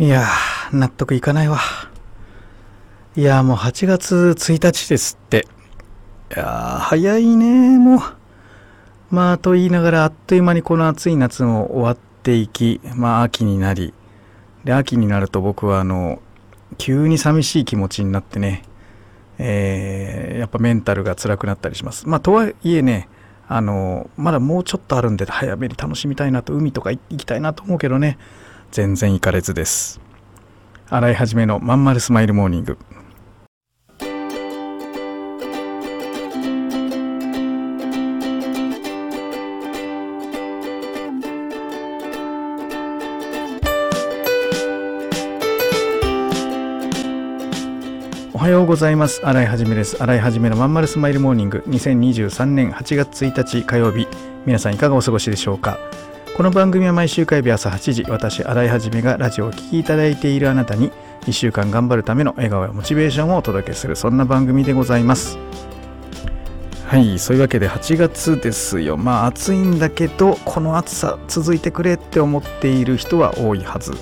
いやー、納得いかないわ。いやーもう8月1日ですって。いやー、早いねもう。まあ、と言いながら、あっという間にこの暑い夏も終わっていき、まあ、秋になり、で、秋になると僕は、あの、急に寂しい気持ちになってね、えー、やっぱメンタルが辛くなったりします。まあ、とはいえね、あの、まだもうちょっとあるんで、早めに楽しみたいなと、海とか行きたいなと思うけどね、全然行かれずです。洗い始めのまんまるスマイルモーニング。おはようございます。洗いはじめです。洗いはじめのまんまるスマイルモーニング2023年8月1日火曜日。皆さんいかがお過ごしでしょうか？この番組は毎週火曜日朝8時私新井はじめがラジオをお聴きいただいているあなたに1週間頑張るための笑顔やモチベーションをお届けするそんな番組でございます。はいそういうわけで8月ですよ。まあ暑いんだけどこの暑さ続いてくれって思っている人は多いはず。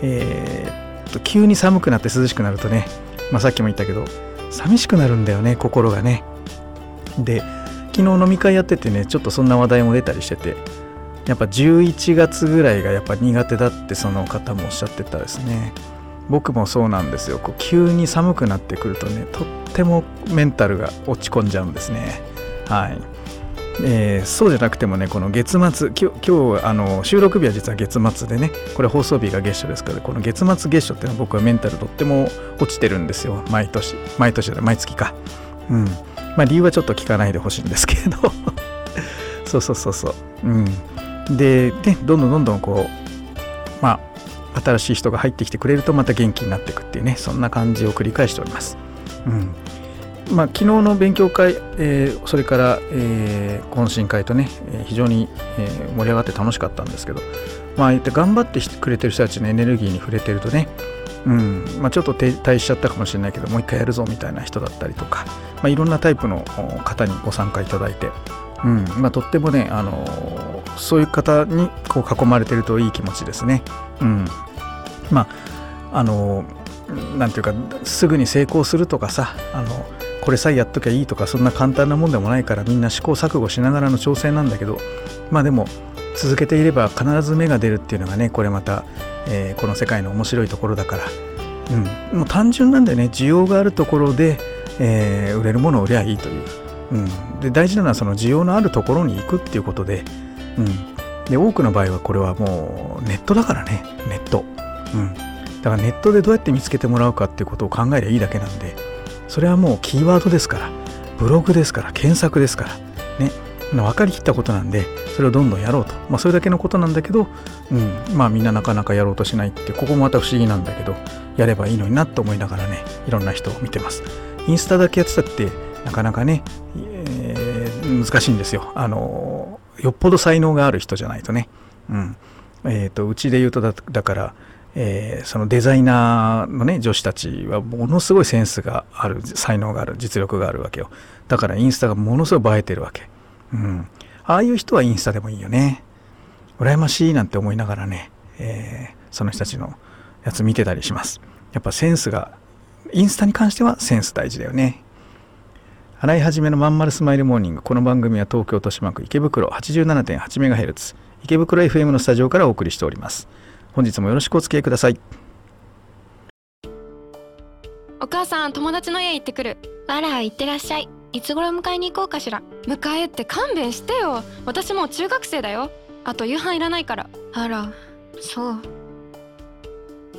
えー、っと急に寒くなって涼しくなるとね、まあ、さっきも言ったけど寂しくなるんだよね心がね。で昨日飲み会やっててねちょっとそんな話題も出たりしててやっぱ11月ぐらいがやっぱ苦手だってその方もおっしゃってたですね。僕もそうなんですよ。こう急に寒くなってくるとねとってもメンタルが落ち込んじゃうんですね。はい。えー、そうじゃなくてもねこの月末今日今日あの収録日は実は月末でねこれ放送日が月初ですからこの月末月初っていうのは僕はメンタルとっても落ちてるんですよ。毎年。毎年で毎月か。うん。まあ理由はちょっと聞かないでほしいんですけど。そうそうそうそう。うん。でねどんどんどんどんこうまあ新しい人が入ってきてくれるとまた元気になっていくっていうねそんな感じを繰り返しております。うん。まあ、昨日の勉強会、えー、それから、えー、懇親会とね、えー、非常に、えー、盛り上がって楽しかったんですけど、まあ、言って頑張ってくれてる人たちのエネルギーに触れてるとね、うん。まあ、ちょっと停滞しちゃったかもしれないけどもう一回やるぞみたいな人だったりとか、まあ、いろんなタイプの方にご参加いただいて、うん。まあ、とってもね、あの、そういう方にこう囲まれてるといい気持ちですね。うん、まああのー、なんていうかすぐに成功するとかさあのこれさえやっときゃいいとかそんな簡単なもんでもないからみんな試行錯誤しながらの挑戦なんだけどまあでも続けていれば必ず芽が出るっていうのがねこれまた、えー、この世界の面白いところだから、うん、もう単純なんでね需要があるところで、えー、売れるものを売りゃいいという。うん、で大事なのはその需要のあるところに行くっていうことで,、うん、で多くの場合はこれはもうネットだからね。ネット、うん、だからネットでどうやって見つけてもらうかっていうことを考えりゃいいだけなんでそれはもうキーワードですから。ブログですから。検索ですから。ね。分かりきったことなんでそれをどんどんやろうと、まあ、それだけのことなんだけど、うん、まあみんななかなかやろうとしないってここもまた不思議なんだけどやればいいのになと思いながらねいろんな人を見てます。インスタだけやってたってなかなかね、えー、難しいんですよ。あのよっぽど才能がある人じゃないとね。うん。えーと、うちで言うとだだから、えー、そのデザイナーのね女子たちはものすごいセンスがある才能がある実力があるわけよ。だからインスタがものすごい映えてるわけ、うん、ああいう人はインスタでもいいよね。羨ましいなんて思いながらね、えー、その人たちのやつ見てたりします。やっぱセンスがインスタに関してはセンス大事だよね。洗い始めのまんまるスマイルモーニング。この番組は東京豊島区池袋 87.8MHz 池袋 FM のスタジオからお送りしております。本日もよろしくお付き合いください。お母さん、友達の家行ってくる。あら、行ってらっしゃい。いつ頃迎えに行こうかしら。迎えって勘弁してよ。私もう中学生だよ。あと夕飯いらないから。あら、そう。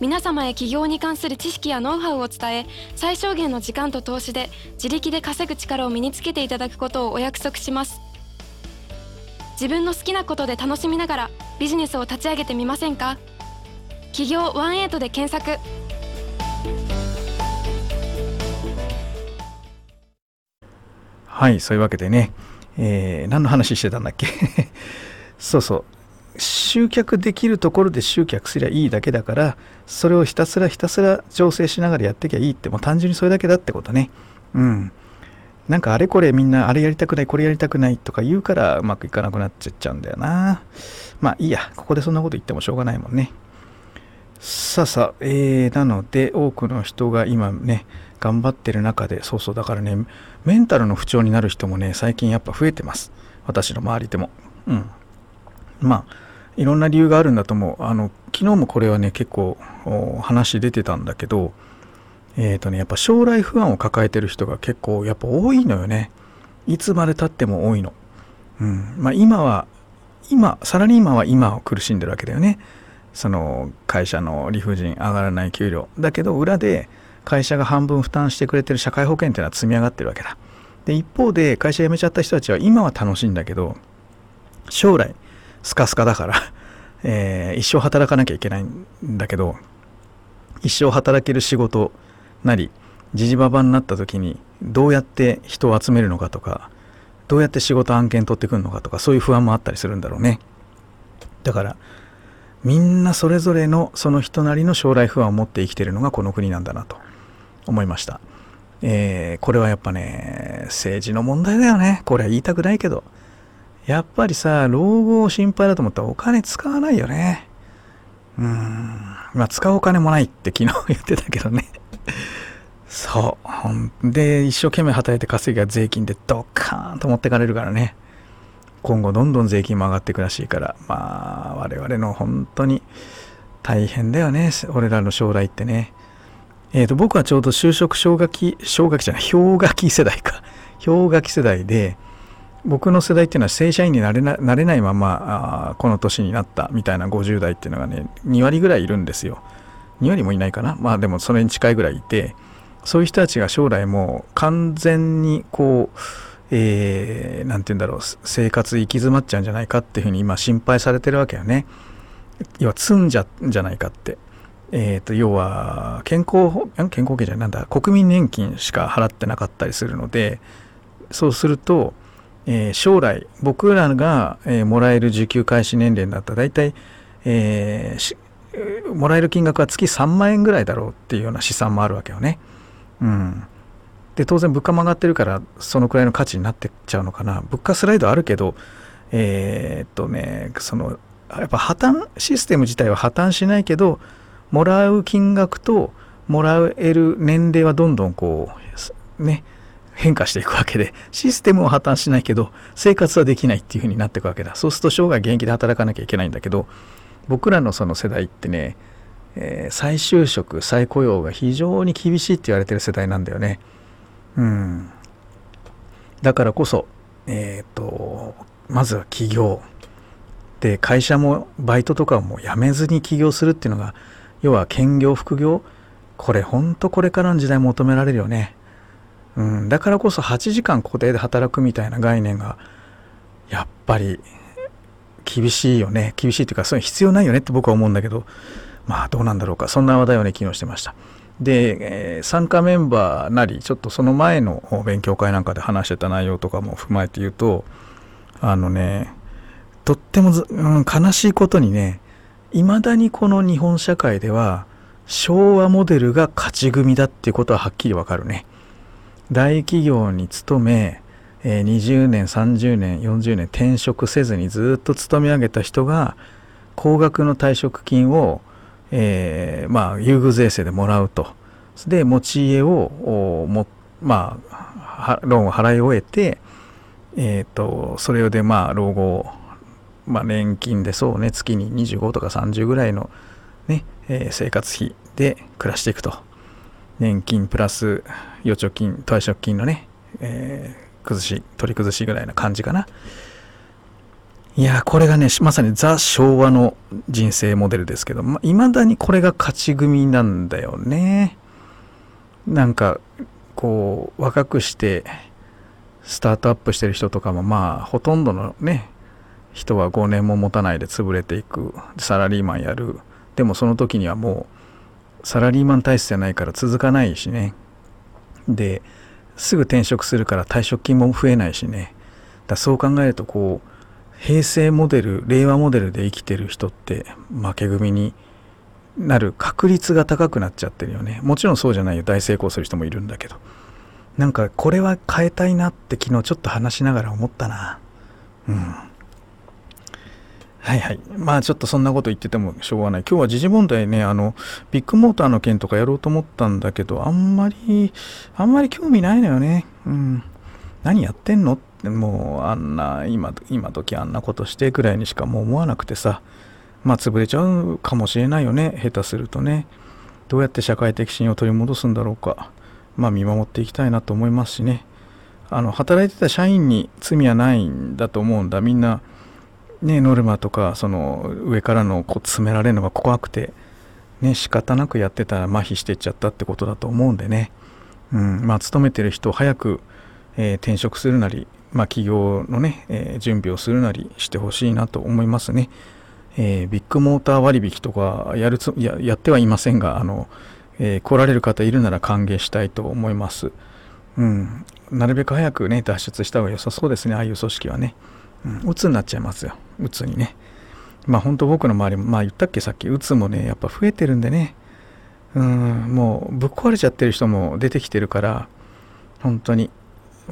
皆様へ起業に関する知識やノウハウを伝え最小限の時間と投資で自力で稼ぐ力を身につけていただくことをお約束します。自分の好きなことで楽しみながらビジネスを立ち上げてみませんか？企業ワンエイトで検索。はいそういうわけでね、えー、何の話してたんだっけ？そうそう。集客できるところで集客すりゃいいだけだからそれをひたすらひたすら調整しながらやってきゃいいってもう単純にそれだけだってことね。うん。なんかあれこれみんなあれやりたくないこれやりたくないとか言うからうまくいかなくなっちゃっちゃうんだよな。まあいいや。ここでそんなこと言ってもしょうがないもんね。さあさあ、えー、なので多くの人が今ね頑張ってる中でそうそうだからねメンタルの不調になる人もね最近やっぱ増えてます。私の周りでも。うん。まあいろんな理由があるんだと思う。あの昨日もこれはね結構話出てたんだけどえっ、ー、とねやっぱ将来不安を抱えてる人が結構やっぱ多いのよね。いつまでたっても多いの。うん。まあ今は今サラリーマンは今を苦しんでるわけだよね。その会社の理不尽上がらない給料。だけど裏で会社が半分負担してくれてる社会保険っていうのは積み上がってるわけだ。で一方で会社辞めちゃった人たちは今は楽しいんだけど将来スカスカだから。えー、一生働かなきゃいけないんだけど一生働ける仕事なりじじばばになった時にどうやって人を集めるのかとかどうやって仕事案件取ってくるのかとかそういう不安もあったりするんだろうね。だからみんなそれぞれのその人なりの将来不安を持って生きてるのがこの国なんだなと思いました、えー、これはやっぱね政治の問題だよね。これは言いたくないけど。やっぱりさ老後を心配だと思ったらお金使わないよね。うん。まあ使うお金もないって昨日言ってたけどね。そう。で一生懸命働いて稼ぎが税金でドカーンと持ってかれるからね。今後どんどん税金も上がっていくらしいから。まあ我々の本当に大変だよね。俺らの将来ってね。えっ、ー、と僕はちょうど就職氷河期氷河期じゃない氷河期世代か。氷河期世代で僕の世代っていうのは正社員になれななれないままあこの年になったみたいな50代っていうのがね2割ぐらいいるんですよ2割もいないかなまあでもそれに近いぐらいいてそういう人たちが将来もう完全にこうえー、て言うんだろう生活行き詰まっちゃうんじゃないかっていうふうに今心配されてるわけよね。要は積んじゃんじゃないかって。えーと、要は健康健康保険じゃないなんだ国民年金しか払ってなかったりするのでそうすると、えー、将来僕らが、えー、もらえる受給開始年齢だったら大体、えー、もらえる金額は月3万円ぐらいだろうっていうような試算もあるわけよね。うん、で当然物価も上がってるからそのくらいの価値になってっちゃうのかな物価スライドあるけどえー、っとねそのやっぱ破綻システム自体は破綻しないけどもらう金額ともらえる年齢はどんどんこうね変化していくわけでシステムは破綻しないけど生活はできないっていう風になっていくわけだ。そうすると生涯現役で働かなきゃいけないんだけど僕らのその世代ってね、えー、再就職再雇用が非常に厳しいって言われてる世代なんだよね。うん、だからこそ、えーと、まずは起業。で会社もバイトとかも辞めずに起業するっていうのが要は兼業副業。これほんとこれからの時代求められるよね、うん、だからこそ8時間固定で働くみたいな概念がやっぱり厳しいよね。厳しいっていうかそういう必要ないよねって僕は思うんだけどまあどうなんだろうか。そんな話題をね昨日してました。で、えー、参加メンバーなりちょっとその前の勉強会なんかで話してた内容とかも踏まえて言うとあのねとっても、うん、悲しいことにねいまだにこの日本社会では昭和モデルが勝ち組だっていうことははっきりわかるね。大企業に勤め、えー、20年30年40年転職せずにずっと勤め上げた人が高額の退職金をえー、まあ、優遇税制でもらうと。で、持ち家を、もまあ、ローンを払い終えて、え、ー、と、それでまあ、老後、まあ、年金でそうね、月に25とか30ぐらいのね、えー、生活費で暮らしていくと。年金プラス預貯金、退職金のね、えー、崩し、取り崩しぐらいな感じかな。いやこれがねまさにザ昭和の人生モデルですけどいま未だにこれが勝ち組なんだよねなんかこう若くしてスタートアップしてる人とかもまあほとんどのね人は5年も持たないで潰れていくサラリーマンやるでもその時にはもうサラリーマン体質じゃないから続かないしね。ですぐ転職するから退職金も増えないしね。だそう考えるとこう平成モデル令和モデルで生きてる人って負け組になる確率が高くなっちゃってるよね。もちろんそうじゃないよ。大成功する人もいるんだけど。なんかこれは変えたいなって昨日ちょっと話しながら思ったな。うん。はいはい。まあちょっとそんなこと言っててもしょうがない。今日は時事問題ね、あの、ビッグモーターの件とかやろうと思ったんだけど、あんまり、あんまり興味ないのよね。うん。何やってんの？ってもうあんな、今、今時あんなことしてぐらいにしかもう思わなくてさ、まあ潰れちゃうかもしれないよね。下手するとね。どうやって社会的信用を取り戻すんだろうか。まあ見守っていきたいなと思いますしね。あの、働いてた社員に罪はないんだと思うんだ。みんな、ね、ノルマとかその上からのこう詰められるのが怖くて、ね、仕方なくやってたら麻痺していっちゃったってことだと思うんでね、うんまあ、勤めてる人を早く、えー、転職するなり、まあ、企業のね、えー、準備をするなりしてほしいなと思いますね。えー、ビッグモーター割引とかやるつややってはいませんがあの、え、来られる方いるなら歓迎したいと思います。うん、なるべく早くね脱出した方が良さそうですねああいう組織はね。うん、鬱になっちゃいますよ。鬱にね。まあ本当僕の周りもまあ言ったっけさっき。鬱もねやっぱ増えてるんでね。うんもうぶっ壊れちゃってる人も出てきてるから本当に。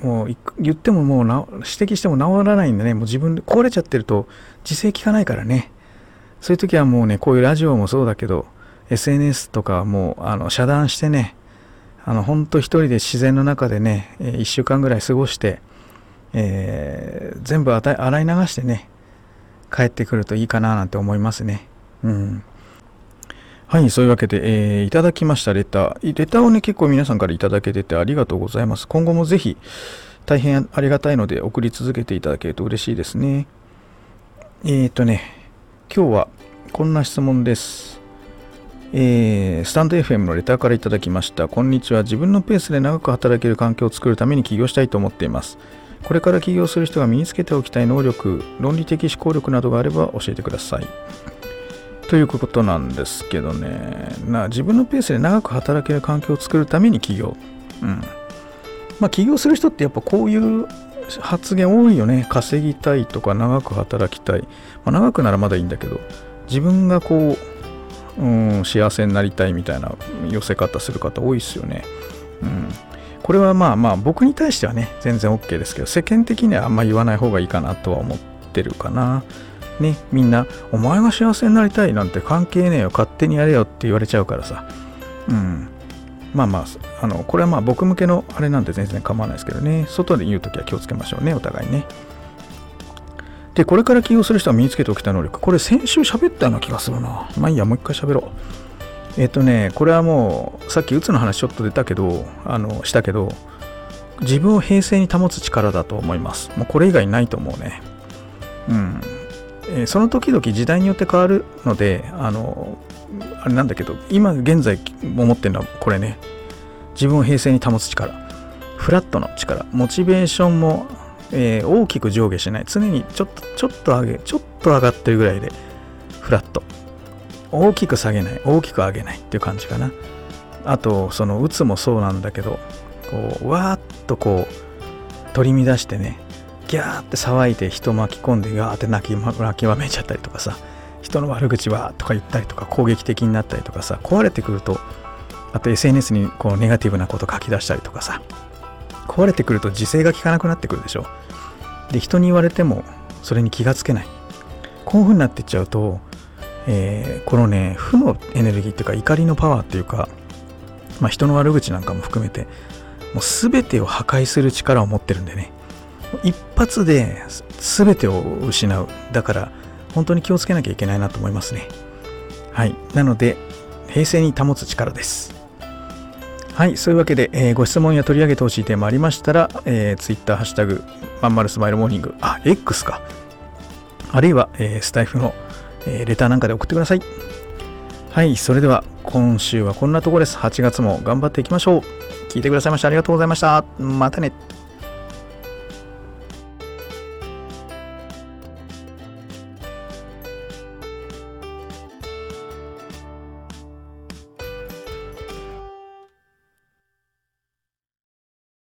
もう言ってももう指摘しても治らないんでね。もう自分で壊れちゃってると自制効かないからね。そういう時はもうねこういうラジオもそうだけど SNS とかもうあの遮断してね。あの本当一人で自然の中でね1週間ぐらい過ごしてえー、全部洗い流してね帰ってくるといいかななんて思いますね。うん。はい、そういうわけで、えー、いただきましたレター。レターをね、結構皆さんからいただけててありがとうございます。今後もぜひ、大変ありがたいので送り続けていただけると嬉しいですね。えっ、ー、とね、今日はこんな質問です。えー、スタンド FM のレターからいただきました。こんにちは。自分のペースで長く働ける環境を作るために起業したいと思っています。これから起業する人が身につけておきたい能力、論理的思考力などがあれば教えてください。ということなんですけどね、な自分のペースで長く働ける環境を作るために起業。うん。まあ起業する人ってやっぱこういう発言多いよね。稼ぎたいとか長く働きたい。まあ、長くならまだいいんだけど、自分がこう、うん、幸せになりたいみたいな寄せ方する方多いですよね。うん。これはまあまあ僕に対してはね全然 OK ですけど世間的にはあんま言わない方がいいかなとは思ってるかな。ねみんなお前が幸せになりたいなんて関係ねえよ勝手にやれよって言われちゃうからさ。うん。まあまああのこれはまあ僕向けのあれなんで全然構わないですけどね。外で言うときは気をつけましょうねお互いね。でこれから起業する人は身につけておきたい能力。これ先週喋ったような気がするな。まあいいやもう一回喋ろう。えっ、とね、これはもう、さっきうつの話ちょっと出たけど、あの、したけど、自分を平静に保つ力だと思います。もうこれ以外ないと思うね。うん。え、その時々時代によって変わるので、あの、あれなんだけど、今現在思ってるのはこれね、自分を平静に保つ力。フラットの力。モチベーションも、えー、大きく上下しない。常にちょっと、ちょっと上げ、ちょっと上がってるぐらいで、フラット。大きく下げない大きく上げないっていう感じかな。あとその打つもそうなんだけどこうわーっとこう取り乱してねギャーって騒いで人巻き込んでガーって泣き泣きわめちゃったりとかさ人の悪口はとか言ったりとか攻撃的になったりとかさ壊れてくるとあと SNS にこうネガティブなこと書き出したりとかさ壊れてくると自制が効かなくなってくるでしょ。で人に言われてもそれに気がつけない。こういう風になってっちゃうとえー、このね負のエネルギーっていうか怒りのパワーっていうか、まあ、人の悪口なんかも含めてもう全てを破壊する力を持ってるんでね。一発で全てを失う。だから本当に気をつけなきゃいけないなと思いますね。はい。なので平静に保つ力です。はい、そういうわけで、えー、ご質問や取り上げてほしいテーマありましたら、えー、Twitter、ハッシュタグ、まんまるスマイルモーニング、あ、X か。あるいは、えー、スタイフのえー、レターなんかで送ってください。はい、それでは今週はこんなところです。8月も頑張っていきましょう。聞いてくださいましてありがとうございました。またね。